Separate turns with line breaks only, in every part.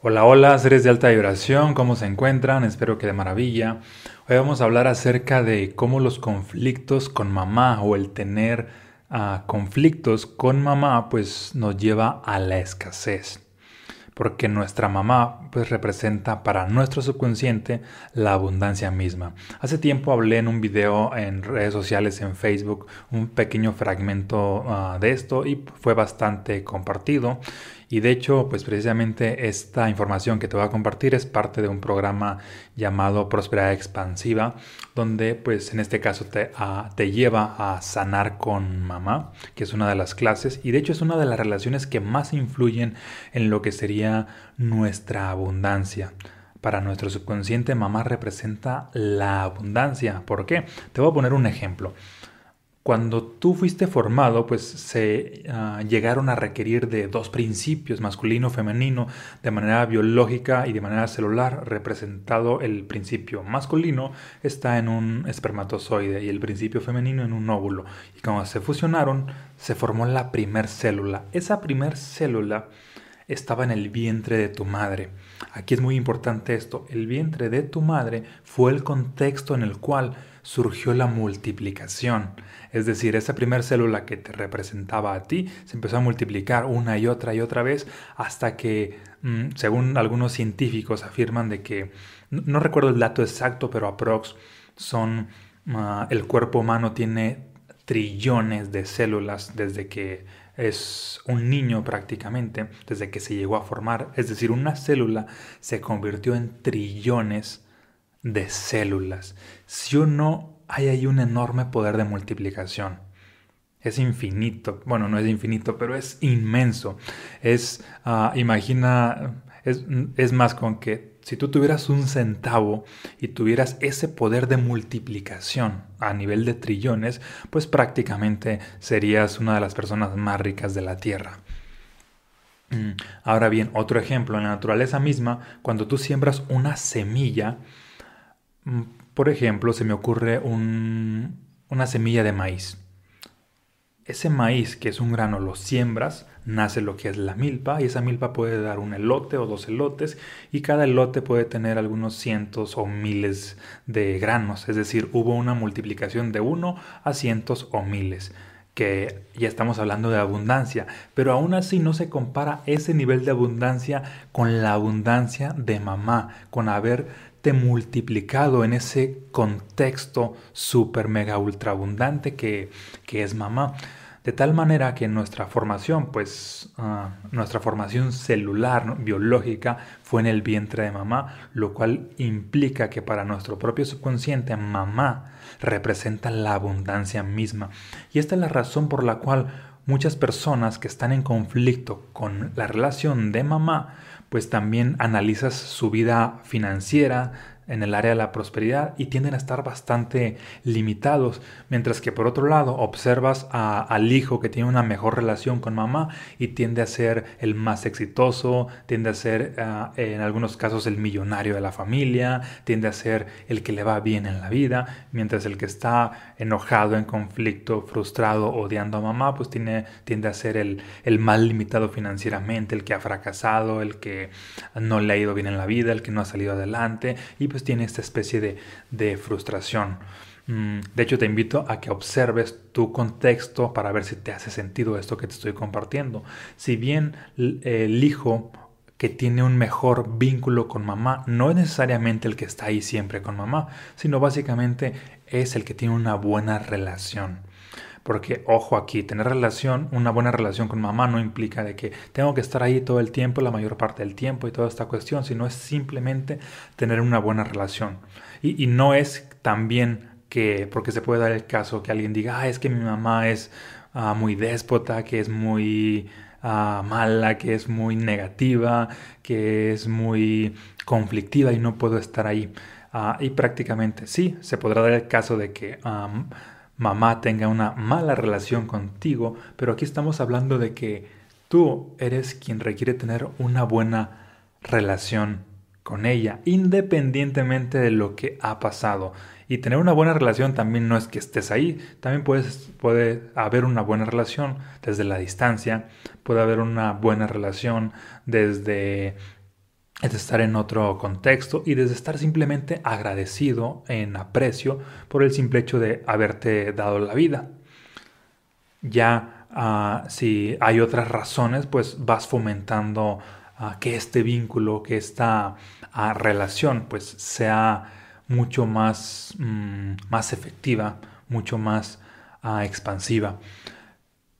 Hola, hola, seres de alta vibración, ¿cómo se encuentran? Espero que de maravilla. Hoy vamos a hablar acerca de cómo los conflictos con mamá o el tener uh, conflictos con mamá pues nos lleva a la escasez porque nuestra mamá pues representa para nuestro subconsciente la abundancia misma. Hace tiempo hablé en un video en redes sociales, en Facebook, un pequeño fragmento uh, de esto y fue bastante compartido y de hecho, pues precisamente esta información que te voy a compartir es parte de un programa llamado Prosperidad Expansiva, donde pues en este caso te, uh, te lleva a sanar con mamá, que es una de las clases, y de hecho es una de las relaciones que más influyen en lo que sería nuestra abundancia. Para nuestro subconsciente, mamá representa la abundancia. ¿Por qué? Te voy a poner un ejemplo cuando tú fuiste formado, pues se uh, llegaron a requerir de dos principios, masculino, femenino, de manera biológica y de manera celular. Representado el principio masculino está en un espermatozoide y el principio femenino en un óvulo. Y cuando se fusionaron, se formó la primer célula. Esa primer célula estaba en el vientre de tu madre. Aquí es muy importante esto. El vientre de tu madre fue el contexto en el cual surgió la multiplicación. Es decir, esa primera célula que te representaba a ti se empezó a multiplicar una y otra y otra vez hasta que, mm, según algunos científicos afirman de que, no recuerdo el dato exacto, pero aprox son, uh, el cuerpo humano tiene trillones de células desde que es un niño prácticamente, desde que se llegó a formar. Es decir, una célula se convirtió en trillones de células. Si uno hay ahí un enorme poder de multiplicación. Es infinito. Bueno, no es infinito, pero es inmenso. Es, uh, imagina, es, es más con que si tú tuvieras un centavo y tuvieras ese poder de multiplicación a nivel de trillones, pues prácticamente serías una de las personas más ricas de la Tierra. Mm, ahora bien, otro ejemplo, en la naturaleza misma, cuando tú siembras una semilla, Mm, por ejemplo, se me ocurre una semilla de maíz. Ese maíz, que es un grano, lo siembras, nace lo que es la milpa, y esa milpa puede dar un elote o dos elotes, y cada elote puede tener algunos cientos o miles de granos, es decir, hubo una multiplicación de uno a cientos o miles que ya estamos hablando de abundancia, pero aún así no se compara ese nivel de abundancia con la abundancia de mamá, con haberte multiplicado en ese contexto super mega ultra abundante que, que es mamá. De tal manera que nuestra formación, pues uh, nuestra formación celular, biológica, fue en el vientre de mamá, lo cual implica que para nuestro propio subconsciente, mamá representa la abundancia misma. Y esta es la razón por la cual muchas personas que están en conflicto con la relación de mamá, pues también analizas su vida financiera, en el área de la prosperidad y tienden a estar bastante limitados, mientras que por otro lado observas al hijo que tiene una mejor relación con mamá y tiende a ser el más exitoso, tiende a ser uh, en algunos casos el millonario de la familia, tiende a ser el que le va bien en la vida, mientras el que está enojado, en conflicto, frustrado, odiando a mamá, pues tiene, tiende a ser el, el más limitado financieramente, el que ha fracasado, el que no le ha ido bien en la vida, el que no ha salido adelante y pues pues, tiene esta especie de, frustración. Mm, de hecho, te invito a que observes tu contexto para ver si te hace sentido esto que te estoy compartiendo. Si bien el hijo que tiene un mejor vínculo con mamá no es necesariamente el que está ahí siempre con mamá, sino básicamente es el que tiene una buena relación. Porque, ojo aquí, tener relación, una buena relación con mamá no implica de que tengo que estar ahí todo el tiempo, la mayor parte del tiempo y toda esta cuestión, sino es simplemente tener una buena relación. Y, no es también que, porque se puede dar el caso que alguien diga, ah, es que mi mamá es ah, muy déspota, que es muy ah, mala, que es muy negativa, que es muy conflictiva y no puedo estar ahí. Ah, y prácticamente sí, se podrá dar el caso de que mamá tenga una mala relación contigo, pero aquí estamos hablando de que tú eres quien requiere tener una buena relación con ella, independientemente de lo que ha pasado. Y tener una buena relación también no es que estés ahí, también puedes, puede haber una buena relación desde la distancia, puede haber una buena relación desde es de estar en otro contexto y desde estar simplemente agradecido en aprecio por el simple hecho de haberte dado la vida. Ya ah, si hay otras razones, pues vas fomentando ah, que este vínculo, que esta ah, relación, pues sea mucho más, mm, más efectiva, mucho más expansiva.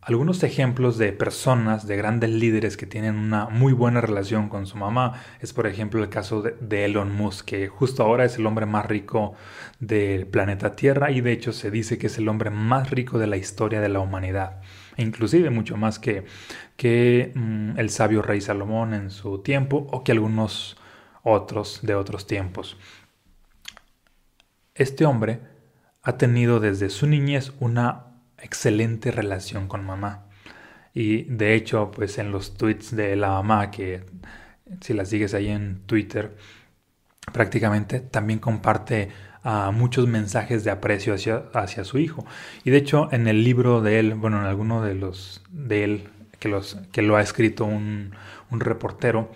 Algunos ejemplos de personas, de grandes líderes que tienen una muy buena relación con su mamá es por ejemplo el caso de, Elon Musk, que justo ahora es el hombre más rico del planeta Tierra y de hecho se dice que es el hombre más rico de la historia de la humanidad, e inclusive mucho más que, que mm, el sabio rey Salomón en su tiempo o que algunos otros de otros tiempos. Este hombre ha tenido desde su niñez una excelente relación con mamá. Y de hecho, pues en los tweets de la mamá, que si la sigues ahí en Twitter, prácticamente también comparte uh, muchos mensajes de aprecio hacia, hacia, su hijo. Y de hecho, en el libro de él, bueno, en alguno de los de él que, los, que lo ha escrito un, un reportero,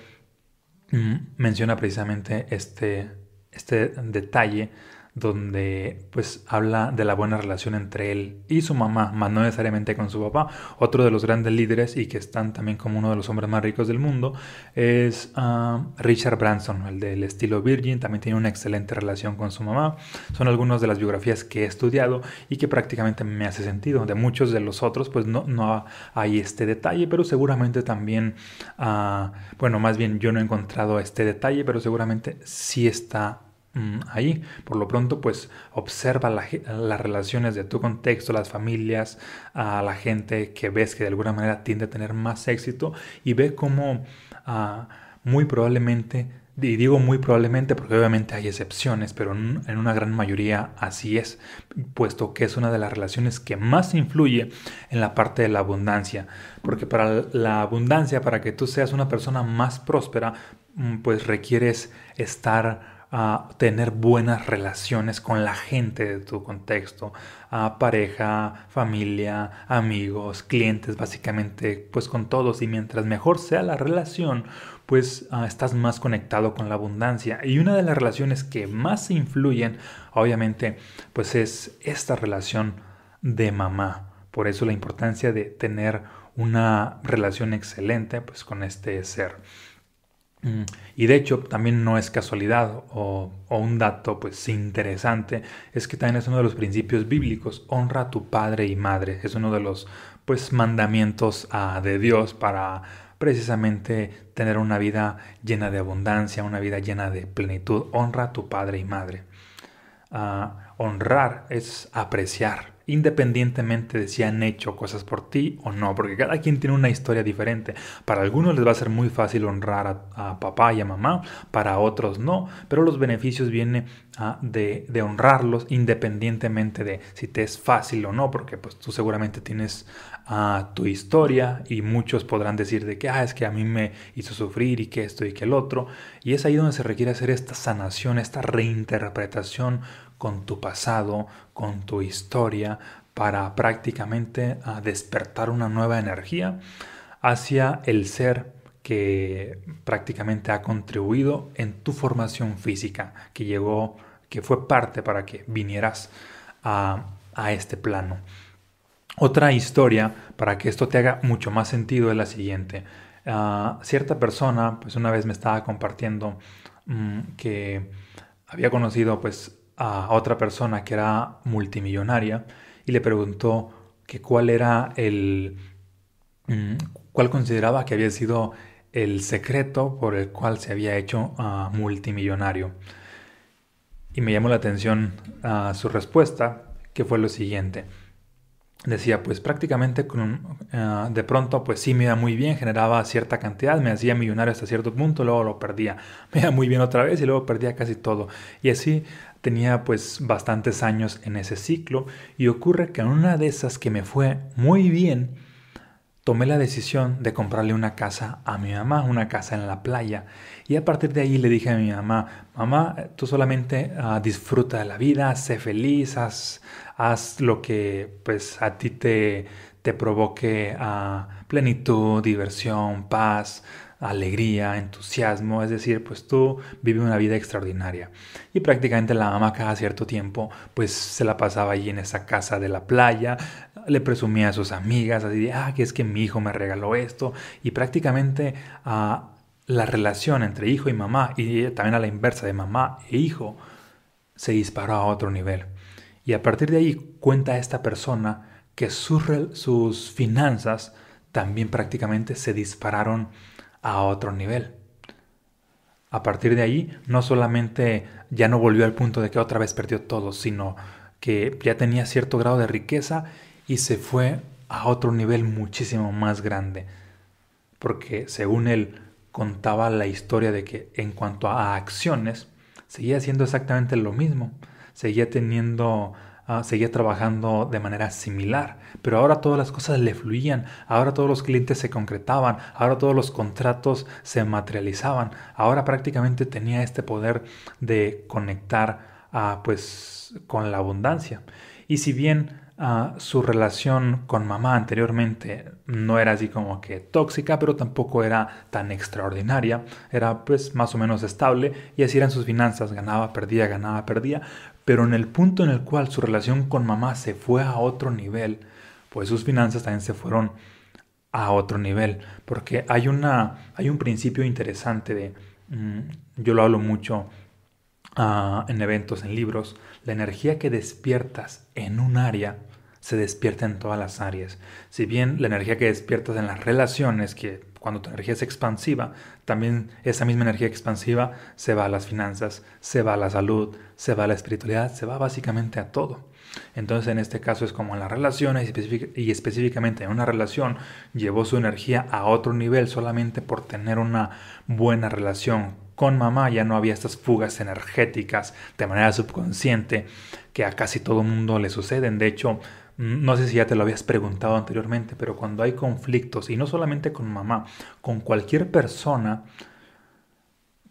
mm, menciona precisamente este, este detalle donde pues habla de la buena relación entre él y su mamá, más no necesariamente con su papá. Otro de los grandes líderes y que están también como uno de los hombres más ricos del mundo es ah, Richard Branson, el del estilo Virgin, también tiene una excelente relación con su mamá. Son algunas de las biografías que he estudiado y que prácticamente me hace sentido. De muchos de los otros pues no, no hay este detalle, pero seguramente también, ah, bueno, más bien yo no he encontrado este detalle, pero seguramente sí está ahí. Por lo pronto, pues observa las relaciones de tu contexto, las familias, a la gente que ves que de alguna manera tiende a tener más éxito y ve cómo ah, muy probablemente, y digo muy probablemente porque obviamente hay excepciones, pero en una gran mayoría así es, puesto que es una de las relaciones que más influye en la parte de la abundancia. Porque para la abundancia, para que tú seas una persona más próspera, mm, pues requieres estar a tener buenas relaciones con la gente de tu contexto, a pareja, familia, amigos, clientes, básicamente, pues con todos. Y mientras mejor sea la relación, pues ah, estás más conectado con la abundancia. Y una de las relaciones que más influyen, obviamente, pues es esta relación de mamá. Por eso la importancia de tener una relación excelente pues con este ser. Mm, y de hecho, también no es casualidad o, un dato pues interesante, es que también es uno de los principios bíblicos, honra a tu padre y madre, es uno de los pues mandamientos ah, de Dios para precisamente tener una vida llena de abundancia, una vida llena de plenitud, honra a tu padre y madre. Ah, honrar es apreciar, independientemente de si han hecho cosas por ti o no, porque cada quien tiene una historia diferente. Para algunos les va a ser muy fácil honrar a, papá y a mamá, para otros no, pero los beneficios vienen ah, de, honrarlos independientemente de si te es fácil o no, porque pues tú seguramente tienes ah, tu historia y muchos podrán decir de que ah, es que a mí me hizo sufrir y que esto y que el otro, y es ahí donde se requiere hacer esta sanación, esta reinterpretación con tu pasado, con tu historia, para prácticamente ah, despertar una nueva energía hacia el ser que prácticamente ha contribuido en tu formación física, que llegó, que fue parte para que vinieras a, este plano. Otra historia para que esto te haga mucho más sentido es la siguiente. Ah, cierta persona, pues una vez me estaba compartiendo mm, que había conocido pues a otra persona que era multimillonaria y le preguntó que cuál era el mm, cuál consideraba que había sido el secreto por el cual se había hecho ah, multimillonario. Y me llamó la atención uh, su respuesta, que fue lo siguiente decía, pues prácticamente con, ah, de pronto, pues sí me iba muy bien, generaba cierta cantidad, me hacía millonario hasta cierto punto, luego lo perdía, me iba muy bien otra vez y luego perdía casi todo. Y así tenía pues bastantes años en ese ciclo y ocurre que en una de esas que me fue muy bien, tomé la decisión de comprarle una casa a mi mamá, una casa en la playa. Y a partir de ahí le dije a mi mamá, mamá, tú solamente ah, disfruta de la vida, sé feliz, haz, haz, lo que pues a ti te, te provoque ah, plenitud, diversión, paz. Alegría, entusiasmo, es decir, pues tú vives una vida extraordinaria. Y prácticamente la mamá cada cierto tiempo pues se la pasaba allí en esa casa de la playa, le presumía a sus amigas, así de, ah, que es que mi hijo me regaló esto, y prácticamente a la relación entre hijo y mamá, y también a la inversa de mamá e hijo, se disparó a otro nivel. Y a partir de ahí cuenta esta persona que sus, sus finanzas también prácticamente se dispararon a otro nivel. A partir de ahí, no solamente ya no volvió al punto de que otra vez perdió todo, sino que ya tenía cierto grado de riqueza y se fue a otro nivel muchísimo más grande. Porque según él contaba la historia de que en cuanto a acciones, seguía haciendo exactamente lo mismo, seguía teniendo Seguía trabajando de manera similar, pero ahora todas las cosas le fluían, ahora todos los clientes se concretaban, ahora todos los contratos se materializaban, ahora prácticamente tenía este poder de conectar ah, pues, con la abundancia. Y si bien ah, su relación con mamá anteriormente no era así como que tóxica, pero tampoco era tan extraordinaria, era pues más o menos estable y así eran sus finanzas, ganaba, perdía, ganaba, perdía, pero en el punto en el cual su relación con mamá se fue a otro nivel, pues sus finanzas también se fueron a otro nivel. Porque hay, una, hay un principio interesante de, mm, yo lo hablo mucho ah, en eventos, en libros, la energía que despiertas en un área se despierta en todas las áreas. Si bien la energía que despiertas en las relaciones, que cuando tu energía es expansiva, también esa misma energía expansiva se va a las finanzas, se va a la salud, se va a la espiritualidad, se va básicamente a todo. Entonces en este caso es como en las relaciones y específicamente en una relación llevó su energía a otro nivel solamente por tener una buena relación con mamá ya no había estas fugas energéticas de manera subconsciente que a casi todo mundo le suceden. De hecho, no sé si ya te lo habías preguntado anteriormente, pero cuando hay conflictos, y no solamente con mamá, con cualquier persona,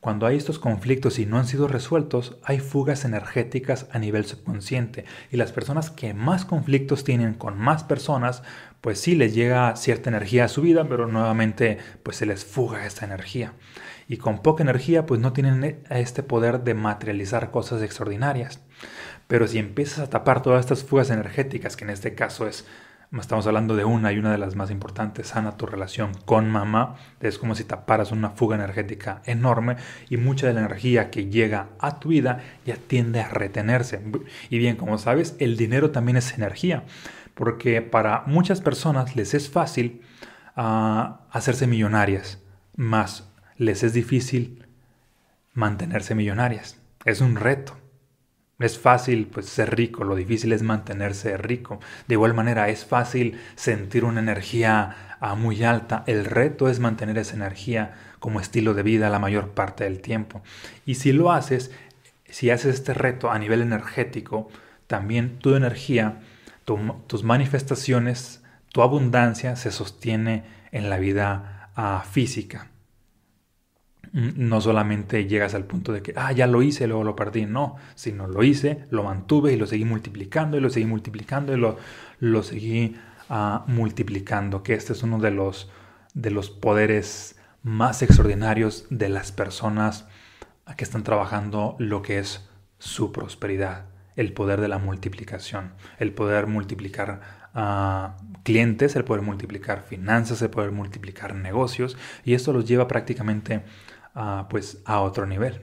cuando hay estos conflictos y no han sido resueltos, hay fugas energéticas a nivel subconsciente. Y las personas que más conflictos tienen con más personas, pues sí les llega cierta energía a su vida, pero nuevamente pues se les fuga esta energía. Y con poca energía pues no tienen este poder de materializar cosas extraordinarias. Pero si empiezas a tapar todas estas fugas energéticas, que en este caso es, estamos hablando de una y una de las más importantes, sana tu relación con mamá, es como si taparas una fuga energética enorme y mucha de la energía que llega a tu vida ya tiende a retenerse. Y bien, como sabes, el dinero también es energía, porque para muchas personas les es fácil ah, hacerse millonarias, más les es difícil mantenerse millonarias. Es un reto. Es fácil pues, ser rico, lo difícil es mantenerse rico. De igual manera, es fácil sentir una energía ah, muy alta. El reto es mantener esa energía como estilo de vida la mayor parte del tiempo. Y si lo haces, si haces este reto a nivel energético, también tu energía, tus manifestaciones, tu abundancia se sostiene en la vida ah, física. Mm, no solamente llegas al punto de que, ah, ya lo hice, luego lo perdí, no, sino lo hice, lo mantuve y lo seguí multiplicando y lo seguí multiplicando y lo, lo seguí ah, multiplicando, que este es uno de los, de los poderes más extraordinarios de las personas que están trabajando lo que es su prosperidad, el poder de la multiplicación, el poder multiplicar ah, clientes, el poder multiplicar finanzas, el poder multiplicar negocios, y esto los lleva prácticamente pues a otro nivel.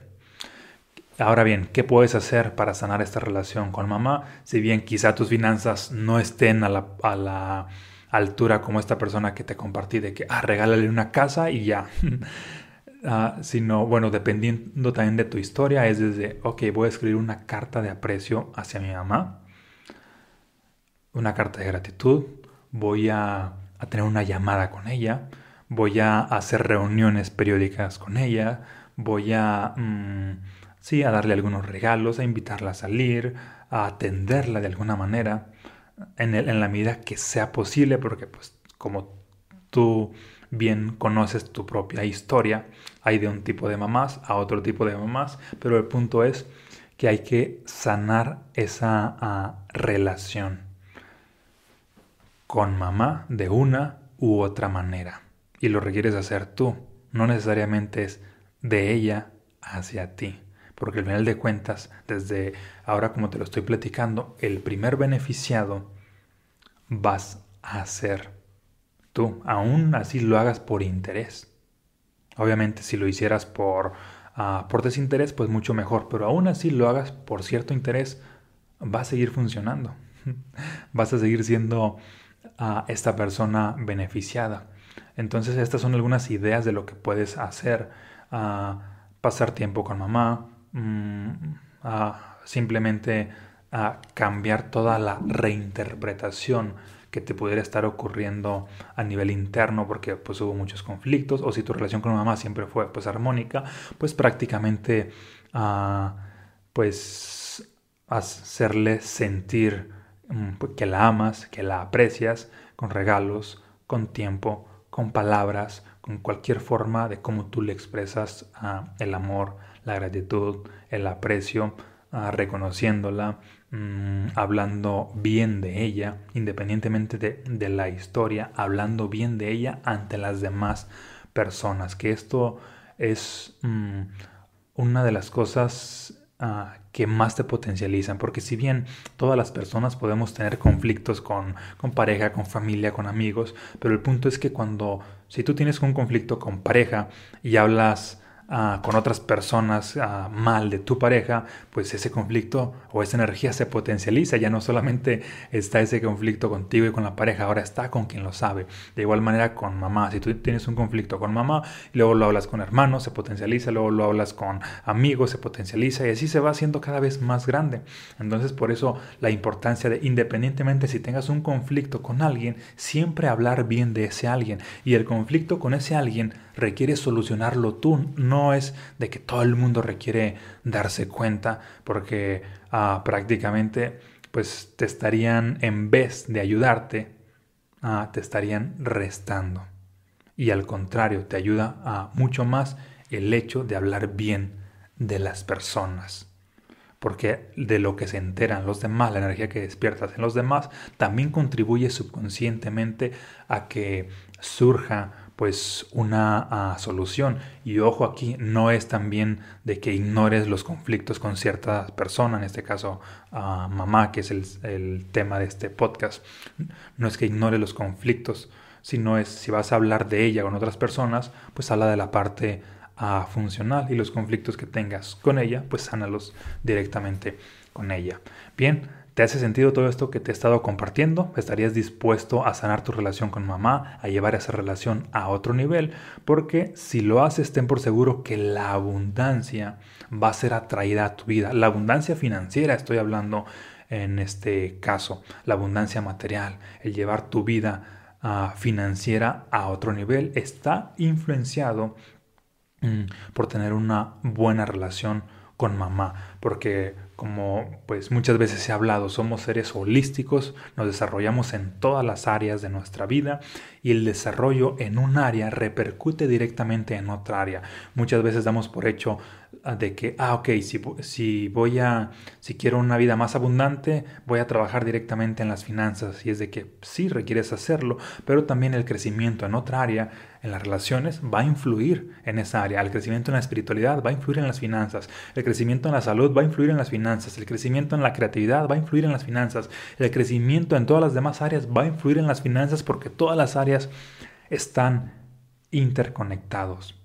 Ahora bien, ¿qué puedes hacer para sanar esta relación con mamá? Si bien quizá tus finanzas no estén a la, altura como esta persona que te compartí de que, ah, regálale una casa y ya. Ah, sino, bueno, dependiendo también de tu historia, es desde, ok, voy a escribir una carta de aprecio hacia mi mamá, una carta de gratitud, voy a, a tener una llamada con ella, voy a hacer reuniones periódicas con ella, voy a, mm, sí, a darle algunos regalos, a invitarla a salir, a atenderla de alguna manera, en, en la medida que sea posible, porque pues como tú bien conoces tu propia historia, hay de un tipo de mamás a otro tipo de mamás, pero el punto es que hay que sanar esa ah, relación con mamá de una u otra manera y lo requieres hacer tú, no necesariamente es de ella hacia ti. Porque al final de cuentas, desde ahora como te lo estoy platicando, el primer beneficiado vas a ser tú, aún así lo hagas por interés. Obviamente si lo hicieras por, uh, por desinterés, pues mucho mejor, pero aún así lo hagas por cierto interés, va a seguir funcionando. vas a seguir siendo uh, esta persona beneficiada. Entonces estas son algunas ideas de lo que puedes hacer. Uh, pasar tiempo con mamá, mm, simplemente cambiar toda la reinterpretación que te pudiera estar ocurriendo a nivel interno porque pues hubo muchos conflictos o si tu relación con mamá siempre fue pues armónica pues prácticamente uh, pues hacerle sentir um, que la amas que la aprecias con regalos con tiempo con palabras con cualquier forma de cómo tú le expresas uh, el amor la gratitud el aprecio uh, reconociéndola Mm, hablando bien de ella, independientemente de, la historia, hablando bien de ella ante las demás personas, que esto es mm, una de las cosas ah, que más te potencializan, porque si bien todas las personas podemos tener conflictos con, con pareja, con familia, con amigos, pero el punto es que cuando, si tú tienes un conflicto con pareja y hablas Ah, con otras personas ah, mal de tu pareja, pues ese conflicto o esa energía se potencializa. Ya no solamente está ese conflicto contigo y con la pareja, ahora está con quien lo sabe. De igual manera con mamá. Si tú tienes un conflicto con mamá, luego lo hablas con hermanos, se potencializa, luego lo hablas con amigos, se potencializa y así se va haciendo cada vez más grande. Entonces por eso la importancia de, independientemente si tengas un conflicto con alguien, siempre hablar bien de ese alguien. Y el conflicto con ese alguien requiere solucionarlo tú, no es de que todo el mundo requiere darse cuenta porque ah, prácticamente pues te estarían, en vez de ayudarte, ah, te estarían restando. Y al contrario, te ayuda a mucho más el hecho de hablar bien de las personas. Porque de lo que se enteran los demás, la energía que despiertas en los demás, también contribuye subconscientemente a que surja pues una ah, solución. Y ojo aquí, no es también de que ignores los conflictos con cierta persona, en este caso uh, mamá, que es el, tema de este podcast. No es que ignore los conflictos, sino es si vas a hablar de ella con otras personas, pues habla de la parte uh, funcional y los conflictos que tengas con ella, pues sánalos directamente con ella. Bien, ¿Te hace sentido todo esto que te he estado compartiendo? ¿Estarías dispuesto a sanar tu relación con mamá, a llevar esa relación a otro nivel? Porque si lo haces, ten por seguro que la abundancia va a ser atraída a tu vida. La abundancia financiera, estoy hablando en este caso, la abundancia material, el llevar tu vida uh, financiera a otro nivel, está influenciado mm, por tener una buena relación con mamá, porque como pues muchas veces ha hablado, somos seres holísticos, nos desarrollamos en todas las áreas de nuestra vida y el desarrollo en un área repercute directamente en otra área. Muchas veces damos por hecho de que, ah, ok, si, si voy a, si quiero una vida más abundante, voy a trabajar directamente en las finanzas y es de que sí requieres hacerlo, pero también el crecimiento en otra área en las relaciones va a influir en esa área. El crecimiento en la espiritualidad va a influir en las finanzas. El crecimiento en la salud va a influir en las finanzas. El crecimiento en la creatividad va a influir en las finanzas. El crecimiento en todas las demás áreas va a influir en las finanzas porque todas las áreas están interconectados.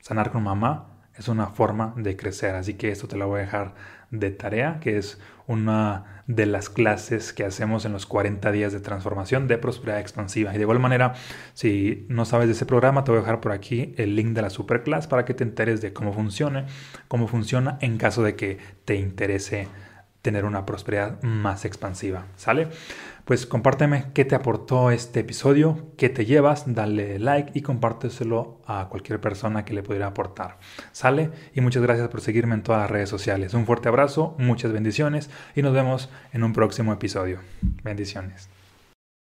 Sanar con mamá es una forma de crecer, así que esto te lo voy a dejar de tarea, que es una de las clases que hacemos en los 40 días de transformación de prosperidad expansiva. Y de igual manera, si no sabes de ese programa, te voy a dejar por aquí el link de la superclass para que te enteres de cómo funciona, cómo funciona en caso de que te interese tener una prosperidad más expansiva. ¿Sale? Pues compárteme qué te aportó este episodio, qué te llevas, dale like y compárteselo a cualquier persona que le pudiera aportar. ¿Sale? Y muchas gracias por seguirme en todas las redes sociales. Un fuerte abrazo, muchas bendiciones y nos vemos en un próximo episodio. Bendiciones.